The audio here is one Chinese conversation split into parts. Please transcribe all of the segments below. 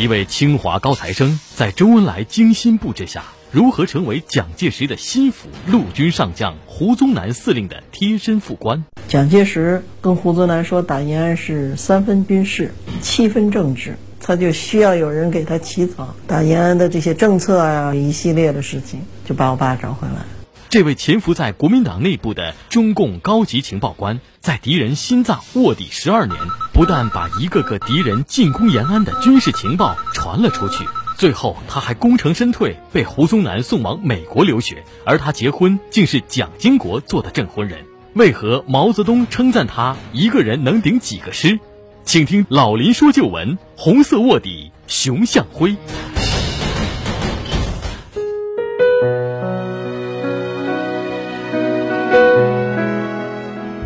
一位清华高材生在周恩来精心布置下，如何成为蒋介石的心腹陆军上将胡宗南司令的贴身副官？蒋介石跟胡宗南说，打延安是三分军事，七分政治，他就需要有人给他起草打延安的这些政策啊，一系列的事情，就把我爸找回来。这位潜伏在国民党内部的中共高级情报官，在敌人心脏卧底十二年，不但把一个个敌人进攻延安的军事情报传了出去，最后他还功成身退，被胡宗南送往美国留学，而他结婚竟是蒋经国做的证婚人。为何毛泽东称赞他一个人能顶几个师？请听老林说旧闻：红色卧底熊向晖。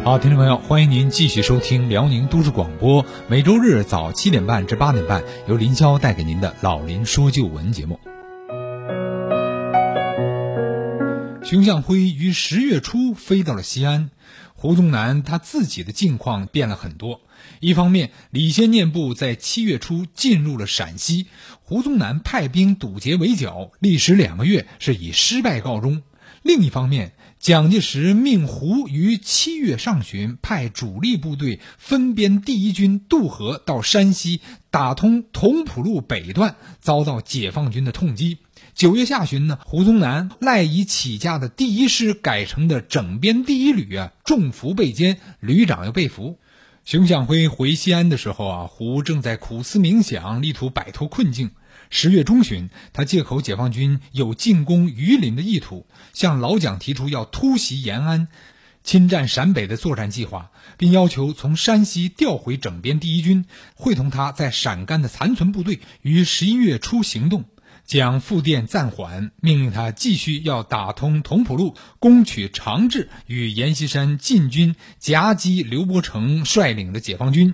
好，听众朋友，欢迎您继续收听辽宁都市广播，每周日早七点半至八点半，由林霄带给您的《老林说旧闻》节目。熊向晖于十月初飞到了西安，胡宗南他自己的境况变了很多。一方面，李先念部在七月初进入了陕西，胡宗南派兵堵截围剿，历时两个月是以失败告终；另一方面，蒋介石命胡于七月上旬派主力部队分编第一军渡河到山西，打通同蒲路北段，遭到解放军的痛击。九月下旬呢，胡宗南赖以起家的第一师改成的整编第一旅啊，中伏被歼，旅长又被俘。熊向晖回西安的时候啊，胡正在苦思冥想，力图摆脱困境。十月中旬，他借口解放军有进攻榆林的意图，向老蒋提出要突袭延安、侵占陕北的作战计划，并要求从山西调回整编第一军，会同他在陕甘的残存部队于十一月初行动。蒋复电暂缓，命令他继续要打通同蒲路，攻取长治，与阎锡山进军夹击刘伯承率领的解放军。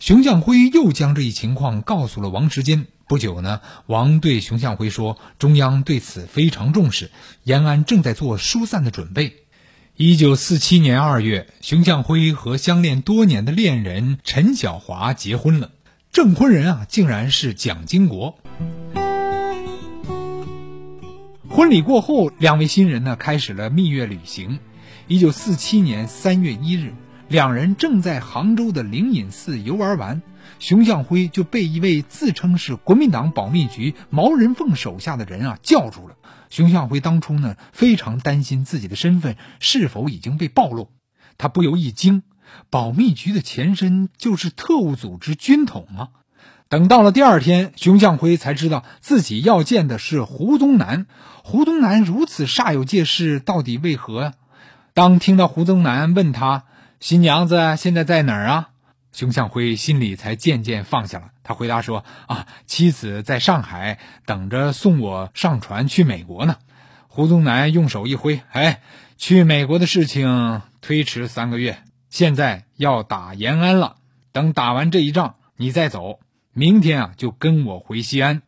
熊向晖又将这一情况告诉了王时坚。不久呢，王对熊向晖说：“中央对此非常重视，延安正在做疏散的准备。”一九四七年二月，熊向晖和相恋多年的恋人陈晓华结婚了，证婚人啊，竟然是蒋经国。婚礼过后，两位新人呢开始了蜜月旅行。一九四七年三月一日，两人正在杭州的灵隐寺游玩完。熊向晖就被一位自称是国民党保密局毛人凤手下的人啊叫住了。熊向晖当初呢非常担心自己的身份是否已经被暴露，他不由一惊，保密局的前身就是特务组织军统吗？等到了第二天，熊向晖才知道自己要见的是胡宗南。胡宗南如此煞有介事，到底为何？当听到胡宗南问他新娘子现在在哪儿啊？熊向晖心里才渐渐放下了。他回答说：“啊，妻子在上海等着送我上船去美国呢。”胡宗南用手一挥：“哎，去美国的事情推迟三个月，现在要打延安了。等打完这一仗，你再走。明天啊，就跟我回西安。”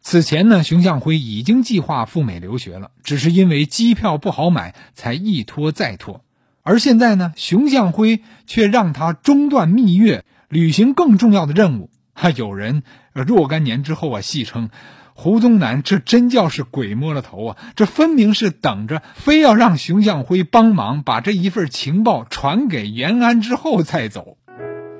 此前呢，熊向晖已经计划赴美留学了，只是因为机票不好买，才一拖再拖。而现在呢，熊向晖却让他中断蜜月，履行更重要的任务。还有人若干年之后啊，戏称胡宗南这真叫是鬼摸了头啊！这分明是等着，非要让熊向晖帮忙把这一份情报传给延安之后再走。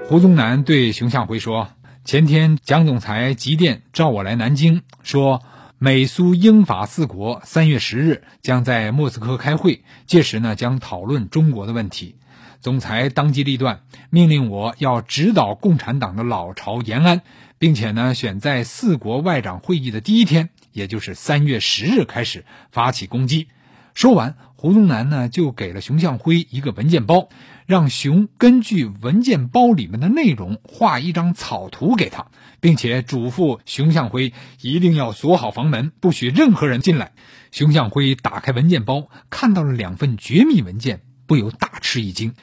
胡宗南对熊向晖说：“前天蒋总裁急电召我来南京，说。”美苏英法四国三月十日将在莫斯科开会，届时呢将讨论中国的问题。总裁当机立断，命令我要指导共产党的老巢延安，并且呢选在四国外长会议的第一天，也就是三月十日开始发起攻击。说完，胡宗南呢就给了熊向晖一个文件包，让熊根据文件包里面的内容画一张草图给他，并且嘱咐熊向晖一定要锁好房门，不许任何人进来。熊向晖打开文件包，看到了两份绝密文件，不由大吃一惊：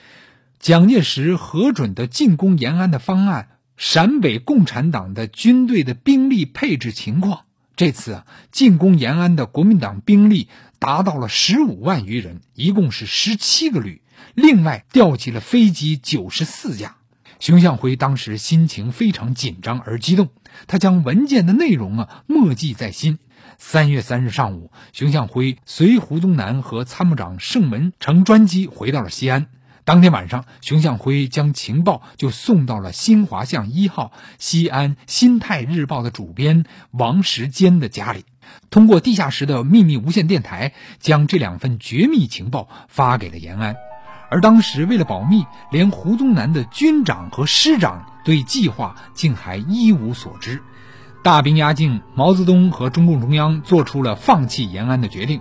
蒋介石核准的进攻延安的方案，陕北共产党的军队的兵力配置情况。这次啊，进攻延安的国民党兵力达到了十五万余人，一共是十七个旅，另外调集了飞机九十四架。熊向晖当时心情非常紧张而激动，他将文件的内容啊默记在心。三月三日上午，熊向晖随胡宗南和参谋长盛文乘专机回到了西安。当天晚上，熊向晖将情报就送到了新华巷一号西安《新泰日报》的主编王时坚的家里，通过地下室的秘密无线电台，将这两份绝密情报发给了延安。而当时为了保密，连胡宗南的军长和师长对计划竟还一无所知。大兵压境，毛泽东和中共中央做出了放弃延安的决定。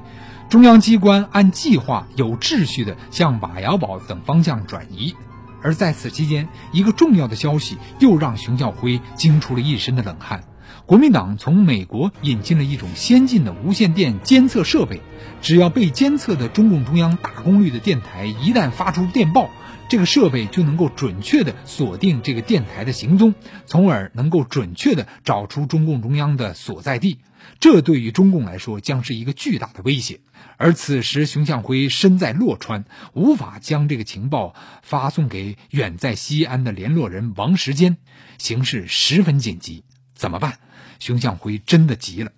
中央机关按计划有秩序地向瓦窑堡等方向转移，而在此期间，一个重要的消息又让熊向晖惊出了一身的冷汗：国民党从美国引进了一种先进的无线电监测设备，只要被监测的中共中央大功率的电台一旦发出电报，这个设备就能够准确地锁定这个电台的行踪，从而能够准确地找出中共中央的所在地。这对于中共来说将是一个巨大的威胁。而此时，熊向晖身在洛川，无法将这个情报发送给远在西安的联络人王时坚，形势十分紧急。怎么办？熊向晖真的急了。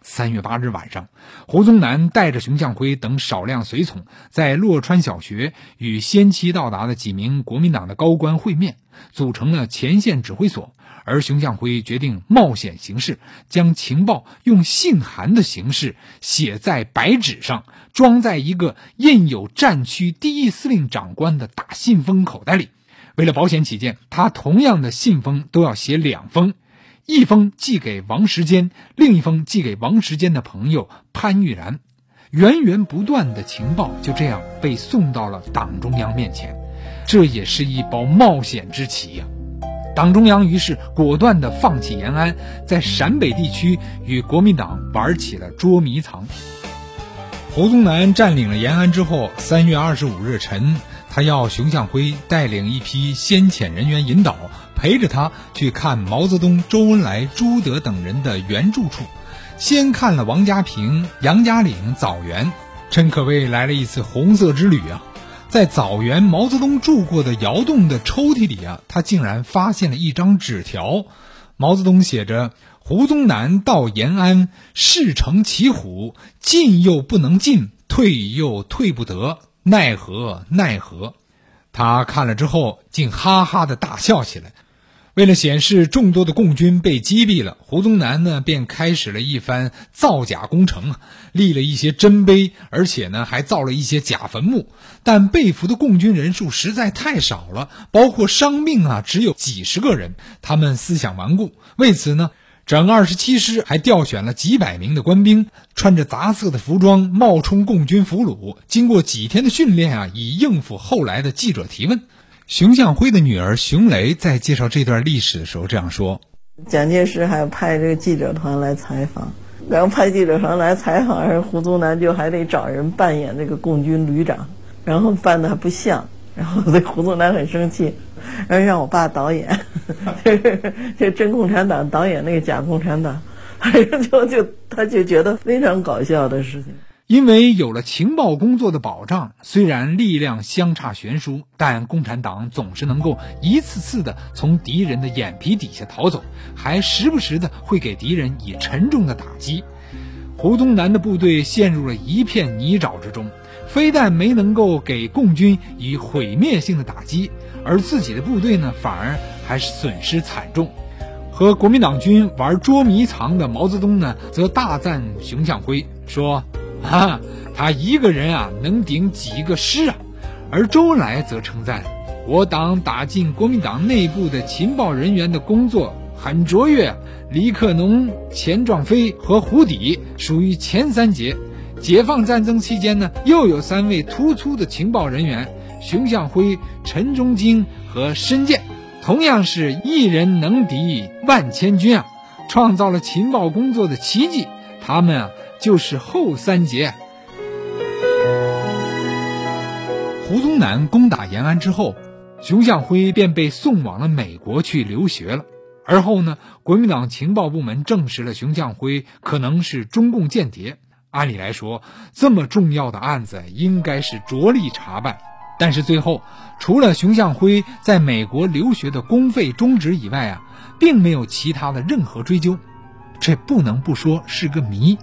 三月八日晚上，胡宗南带着熊向晖等少量随从，在洛川小学与先期到达的几名国民党的高官会面，组成了前线指挥所。而熊向晖决定冒险行事，将情报用信函的形式写在白纸上，装在一个印有战区第一司令长官的大信封口袋里。为了保险起见，他同样的信封都要写两封，一封寄给王时坚，另一封寄给王时坚的朋友潘玉然。源源不断的情报就这样被送到了党中央面前，这也是一包冒险之棋呀。党中央于是果断地放弃延安，在陕北地区与国民党玩起了捉迷藏。胡宗南占领了延安之后，三月二十五日晨，他要熊向晖带领一批先遣人员引导，陪着他去看毛泽东、周恩来、朱德等人的原住处。先看了王家坪、杨家岭、枣园，真可谓来了一次红色之旅啊！在枣园毛泽东住过的窑洞的抽屉里啊，他竟然发现了一张纸条。毛泽东写着：“胡宗南到延安，事成骑虎，进又不能进，退又退不得，奈何奈何。”他看了之后，竟哈哈的大笑起来。为了显示众多的共军被击毙了，胡宗南呢便开始了一番造假工程啊，立了一些真碑，而且呢还造了一些假坟墓。但被俘的共军人数实在太少了，包括伤病啊只有几十个人。他们思想顽固，为此呢，整二十七师还调选了几百名的官兵，穿着杂色的服装冒充共军俘虏，经过几天的训练啊，以应付后来的记者提问。熊向晖的女儿熊雷在介绍这段历史的时候这样说：“蒋介石还派这个记者团来采访，然后派记者团来采访，胡宗南就还得找人扮演这个共军旅长，然后扮的还不像，然后这胡宗南很生气，然后让我爸导演，就是就真共产党导演那个假共产党，就就他就觉得非常搞笑的事情。”因为有了情报工作的保障，虽然力量相差悬殊，但共产党总是能够一次次的从敌人的眼皮底下逃走，还时不时的会给敌人以沉重的打击。胡宗南的部队陷入了一片泥沼之中，非但没能够给共军以毁灭性的打击，而自己的部队呢，反而还是损失惨重。和国民党军玩捉迷藏的毛泽东呢，则大赞熊向晖，说。啊，他一个人啊能顶几个师啊？而周恩来则称赞我党打进国民党内部的情报人员的工作很卓越，李克农、钱壮飞和胡底属于前三杰。解放战争期间呢，又有三位突出的情报人员：熊向晖、陈忠京和申健，同样是一人能敌万千军啊，创造了情报工作的奇迹。他们啊。就是后三节。胡宗南攻打延安之后，熊向晖便被送往了美国去留学了。而后呢，国民党情报部门证实了熊向晖可能是中共间谍。按理来说，这么重要的案子应该是着力查办，但是最后，除了熊向晖在美国留学的公费终止以外啊，并没有其他的任何追究，这不能不说是个谜。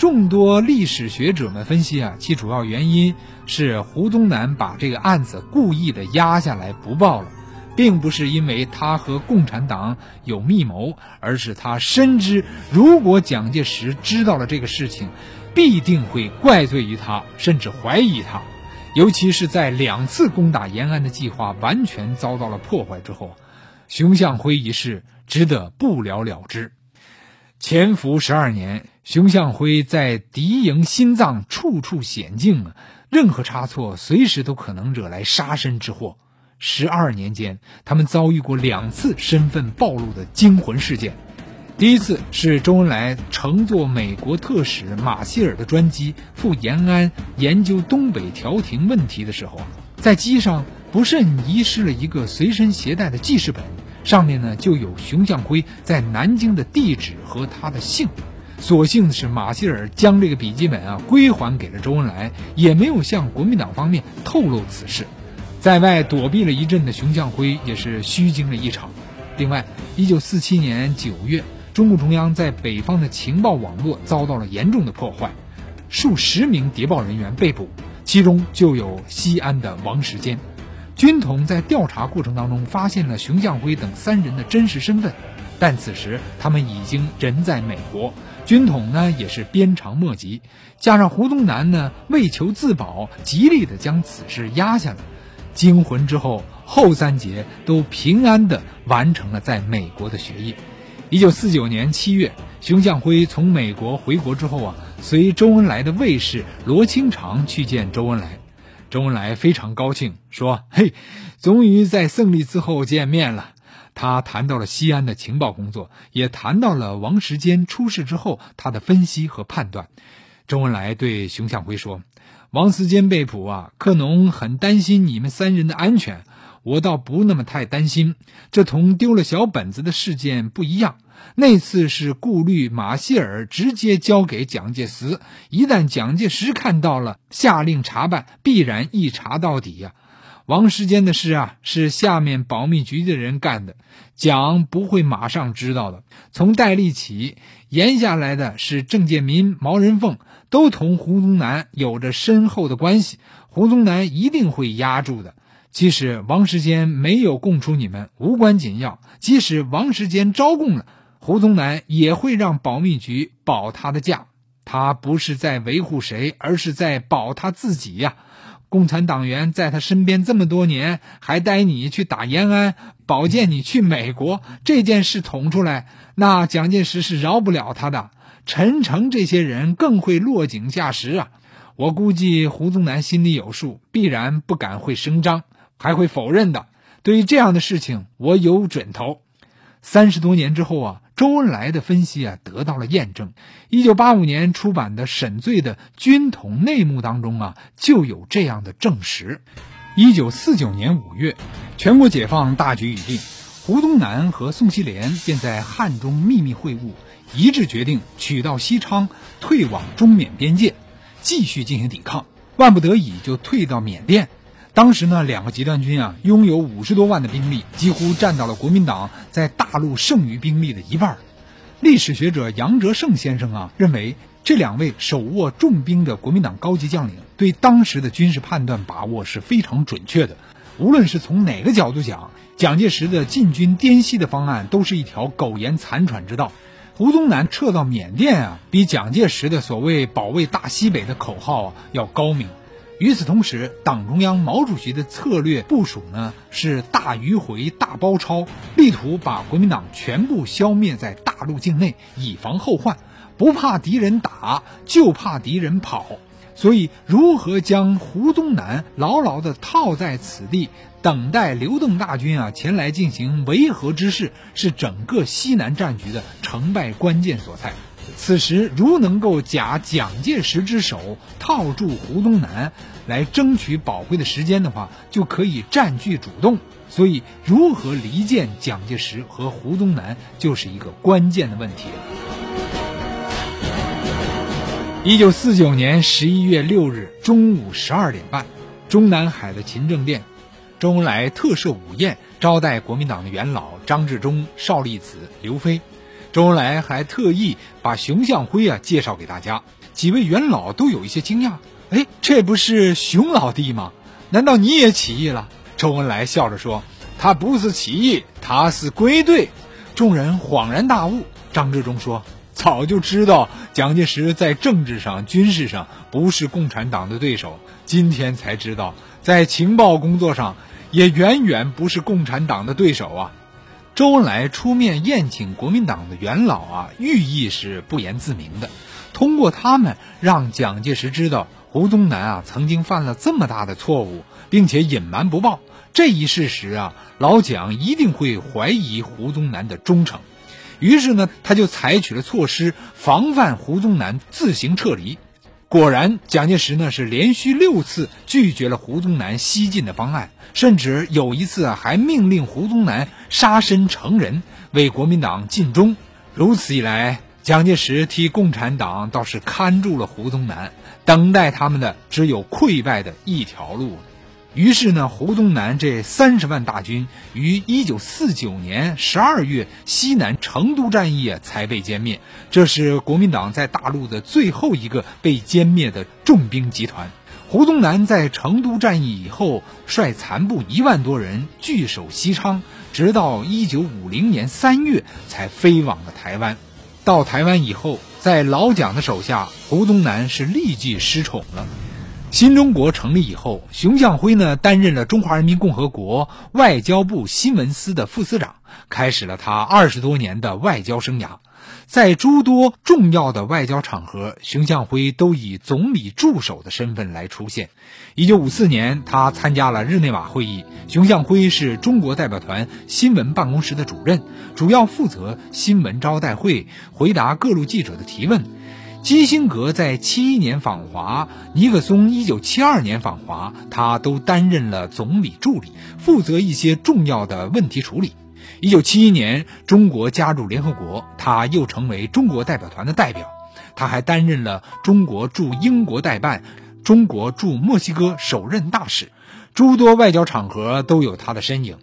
众多历史学者们分析啊，其主要原因是胡宗南把这个案子故意的压下来不报了，并不是因为他和共产党有密谋，而是他深知如果蒋介石知道了这个事情，必定会怪罪于他，甚至怀疑他。尤其是在两次攻打延安的计划完全遭到了破坏之后，熊向晖一事只得不了了之。潜伏十二年，熊向晖在敌营心脏处处险境啊，任何差错随时都可能惹来杀身之祸。十二年间，他们遭遇过两次身份暴露的惊魂事件。第一次是周恩来乘坐美国特使马歇尔的专机赴延安研究东北调停问题的时候，在机上不慎遗失了一个随身携带的记事本，上面呢就有熊向晖在南京的地址和他的姓。所幸的是，马歇尔将这个笔记本啊归还给了周恩来，也没有向国民党方面透露此事。在外躲避了一阵的熊向晖也是虚惊了一场。另外，一九四七年九月。中共中央在北方的情报网络遭到了严重的破坏，数十名谍报人员被捕，其中就有西安的王世坚。军统在调查过程当中发现了熊向晖等三人的真实身份，但此时他们已经人在美国，军统呢也是鞭长莫及，加上胡宗南呢为求自保，极力的将此事压下来。惊魂之后，后三节都平安的完成了在美国的学业。一九四九年七月，熊向晖从美国回国之后啊，随周恩来的卫士罗清长去见周恩来。周恩来非常高兴，说：“嘿，终于在胜利之后见面了。”他谈到了西安的情报工作，也谈到了王时坚出事之后他的分析和判断。周恩来对熊向晖说：“王时坚被捕啊，克农很担心你们三人的安全。”我倒不那么太担心，这同丢了小本子的事件不一样。那次是顾虑马歇尔直接交给蒋介石，一旦蒋介石看到了，下令查办，必然一查到底呀。王世坚的事啊，是下面保密局的人干的，蒋不会马上知道的。从戴笠起，延下来的是郑介民、毛人凤，都同胡宗南有着深厚的关系，胡宗南一定会压住的。即使王世坚没有供出你们，无关紧要。即使王世坚招供了，胡宗南也会让保密局保他的驾。他不是在维护谁，而是在保他自己呀。共产党员在他身边这么多年，还带你去打延安，保荐你去美国，这件事捅出来，那蒋介石是饶不了他的。陈诚这些人更会落井下石啊。我估计胡宗南心里有数，必然不敢会声张。还会否认的。对于这样的事情，我有准头。三十多年之后啊，周恩来的分析啊得到了验证。一九八五年出版的《沈醉的军统内幕》当中啊，就有这样的证实。一九四九年五月，全国解放大局已定，胡宗南和宋希濂便在汉中秘密会晤，一致决定取道西昌，退往中缅边界，继续进行抵抗。万不得已，就退到缅甸。当时呢，两个集团军啊，拥有五十多万的兵力，几乎占到了国民党在大陆剩余兵力的一半。历史学者杨哲胜先生啊，认为这两位手握重兵的国民党高级将领，对当时的军事判断把握是非常准确的。无论是从哪个角度讲，蒋介石的进军滇西的方案都是一条苟延残喘之道。胡宗南撤到缅甸啊，比蒋介石的所谓保卫大西北的口号啊要高明。与此同时，党中央毛主席的策略部署呢是大迂回、大包抄，力图把国民党全部消灭在大陆境内，以防后患。不怕敌人打，就怕敌人跑。所以，如何将胡宗南牢牢地套在此地，等待刘邓大军啊前来进行维和之势，是整个西南战局的成败关键所在。此时，如能够假蒋介石之手套住胡宗南，来争取宝贵的时间的话，就可以占据主动。所以，如何离间蒋介石和胡宗南，就是一个关键的问题。一九四九年十一月六日中午十二点半，中南海的勤政殿，周恩来特设午宴招待国民党的元老张治中、邵力子、刘飞。周恩来还特意把熊向晖啊介绍给大家，几位元老都有一些惊讶。哎，这不是熊老弟吗？难道你也起义了？周恩来笑着说：“他不是起义，他是归队。”众人恍然大悟。张治中说：“早就知道蒋介石在政治上、军事上不是共产党的对手，今天才知道在情报工作上也远远不是共产党的对手啊。”周恩来出面宴请国民党的元老啊，寓意是不言自明的，通过他们让蒋介石知道胡宗南啊曾经犯了这么大的错误，并且隐瞒不报这一事实啊，老蒋一定会怀疑胡宗南的忠诚，于是呢，他就采取了措施防范胡宗南自行撤离。果然，蒋介石呢是连续六次拒绝了胡宗南西进的方案，甚至有一次啊还命令胡宗南杀身成仁，为国民党尽忠。如此一来，蒋介石替共产党倒是看住了胡宗南，等待他们的只有溃败的一条路。于是呢，胡宗南这三十万大军于一九四九年十二月西南成都战役才被歼灭。这是国民党在大陆的最后一个被歼灭的重兵集团。胡宗南在成都战役以后，率残部一万多人据守西昌，直到一九五零年三月才飞往了台湾。到台湾以后，在老蒋的手下，胡宗南是立即失宠了。新中国成立以后，熊向晖呢担任了中华人民共和国外交部新闻司的副司长，开始了他二十多年的外交生涯。在诸多重要的外交场合，熊向晖都以总理助手的身份来出现。一九五四年，他参加了日内瓦会议，熊向晖是中国代表团新闻办公室的主任，主要负责新闻招待会，回答各路记者的提问。基辛格在七一年访华，尼克松一九七二年访华，他都担任了总理助理，负责一些重要的问题处理。一九七一年，中国加入联合国，他又成为中国代表团的代表。他还担任了中国驻英国代办、中国驻墨西哥首任大使，诸多外交场合都有他的身影。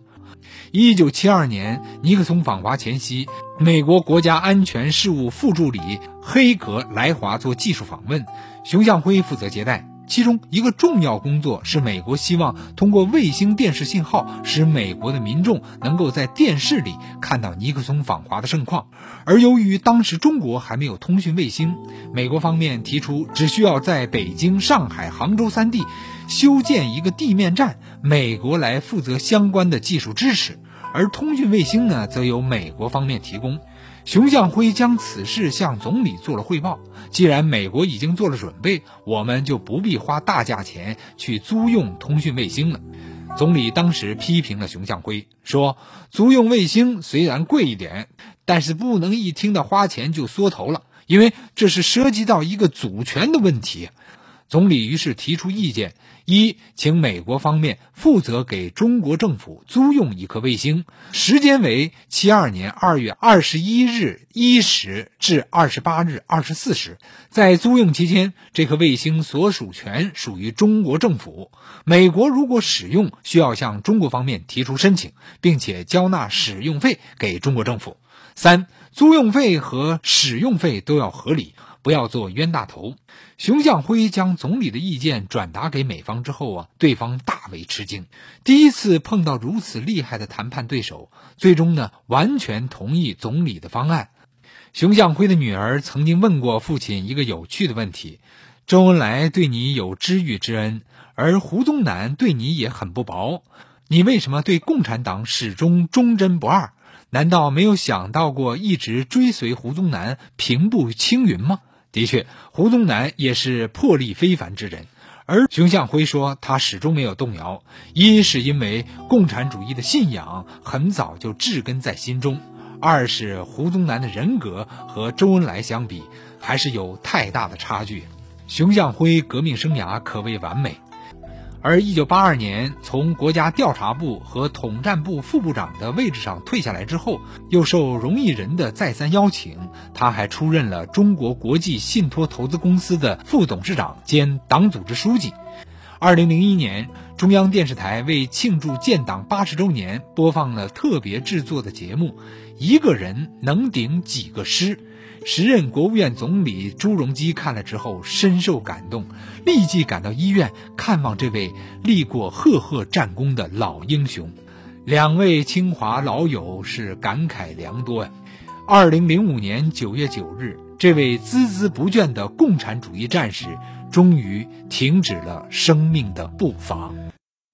一九七二年，尼克松访华前夕，美国国家安全事务副助理黑格来华做技术访问，熊向晖负责接待。其中一个重要工作是，美国希望通过卫星电视信号，使美国的民众能够在电视里看到尼克松访华的盛况。而由于当时中国还没有通讯卫星，美国方面提出只需要在北京、上海、杭州三地修建一个地面站。美国来负责相关的技术支持，而通讯卫星呢，则由美国方面提供。熊向晖将此事向总理做了汇报。既然美国已经做了准备，我们就不必花大价钱去租用通讯卫星了。总理当时批评了熊向晖，说：“租用卫星虽然贵一点，但是不能一听到花钱就缩头了，因为这是涉及到一个主权的问题。”总理于是提出意见：一，请美国方面负责给中国政府租用一颗卫星，时间为七二年二月二十一日一时至二十八日二十四时。在租用期间，这颗卫星所属权属于中国政府。美国如果使用，需要向中国方面提出申请，并且交纳使用费给中国政府。三，租用费和使用费都要合理。不要做冤大头。熊向晖将总理的意见转达给美方之后啊，对方大为吃惊。第一次碰到如此厉害的谈判对手，最终呢完全同意总理的方案。熊向晖的女儿曾经问过父亲一个有趣的问题：周恩来对你有知遇之恩，而胡宗南对你也很不薄，你为什么对共产党始终忠贞不二？难道没有想到过一直追随胡宗南平步青云吗？的确，胡宗南也是魄力非凡之人，而熊向晖说他始终没有动摇，一是因为共产主义的信仰很早就植根在心中，二是胡宗南的人格和周恩来相比还是有太大的差距。熊向晖革命生涯可谓完美。而一九八二年从国家调查部和统战部副部长的位置上退下来之后，又受荣毅仁的再三邀请，他还出任了中国国际信托投资公司的副董事长兼党组织书记。二零零一年，中央电视台为庆祝建党八十周年，播放了特别制作的节目《一个人能顶几个师》。时任国务院总理朱镕基看了之后深受感动，立即赶到医院看望这位立过赫赫战功的老英雄。两位清华老友是感慨良多呀。二零零五年九月九日，这位孜孜不倦的共产主义战士终于停止了生命的步伐。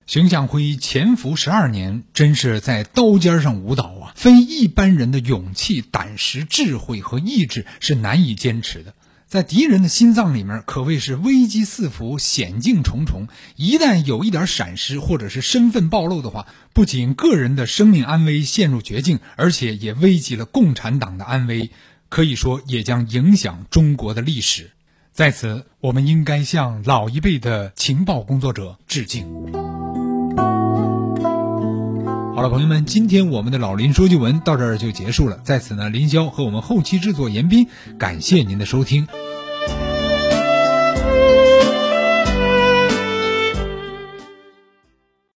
熊向晖潜伏十二年，真是在刀尖上舞蹈啊！非一般人的勇气、胆识、智慧和意志是难以坚持的。在敌人的心脏里面，可谓是危机四伏、险境重重。一旦有一点闪失，或者是身份暴露的话，不仅个人的生命安危陷入绝境，而且也危及了共产党的安危，可以说也将影响中国的历史。在此，我们应该向老一辈的情报工作者致敬。好了，朋友们，今天我们的老林说旧闻到这儿就结束了。在此呢，林霄和我们后期制作严斌，感谢您的收听。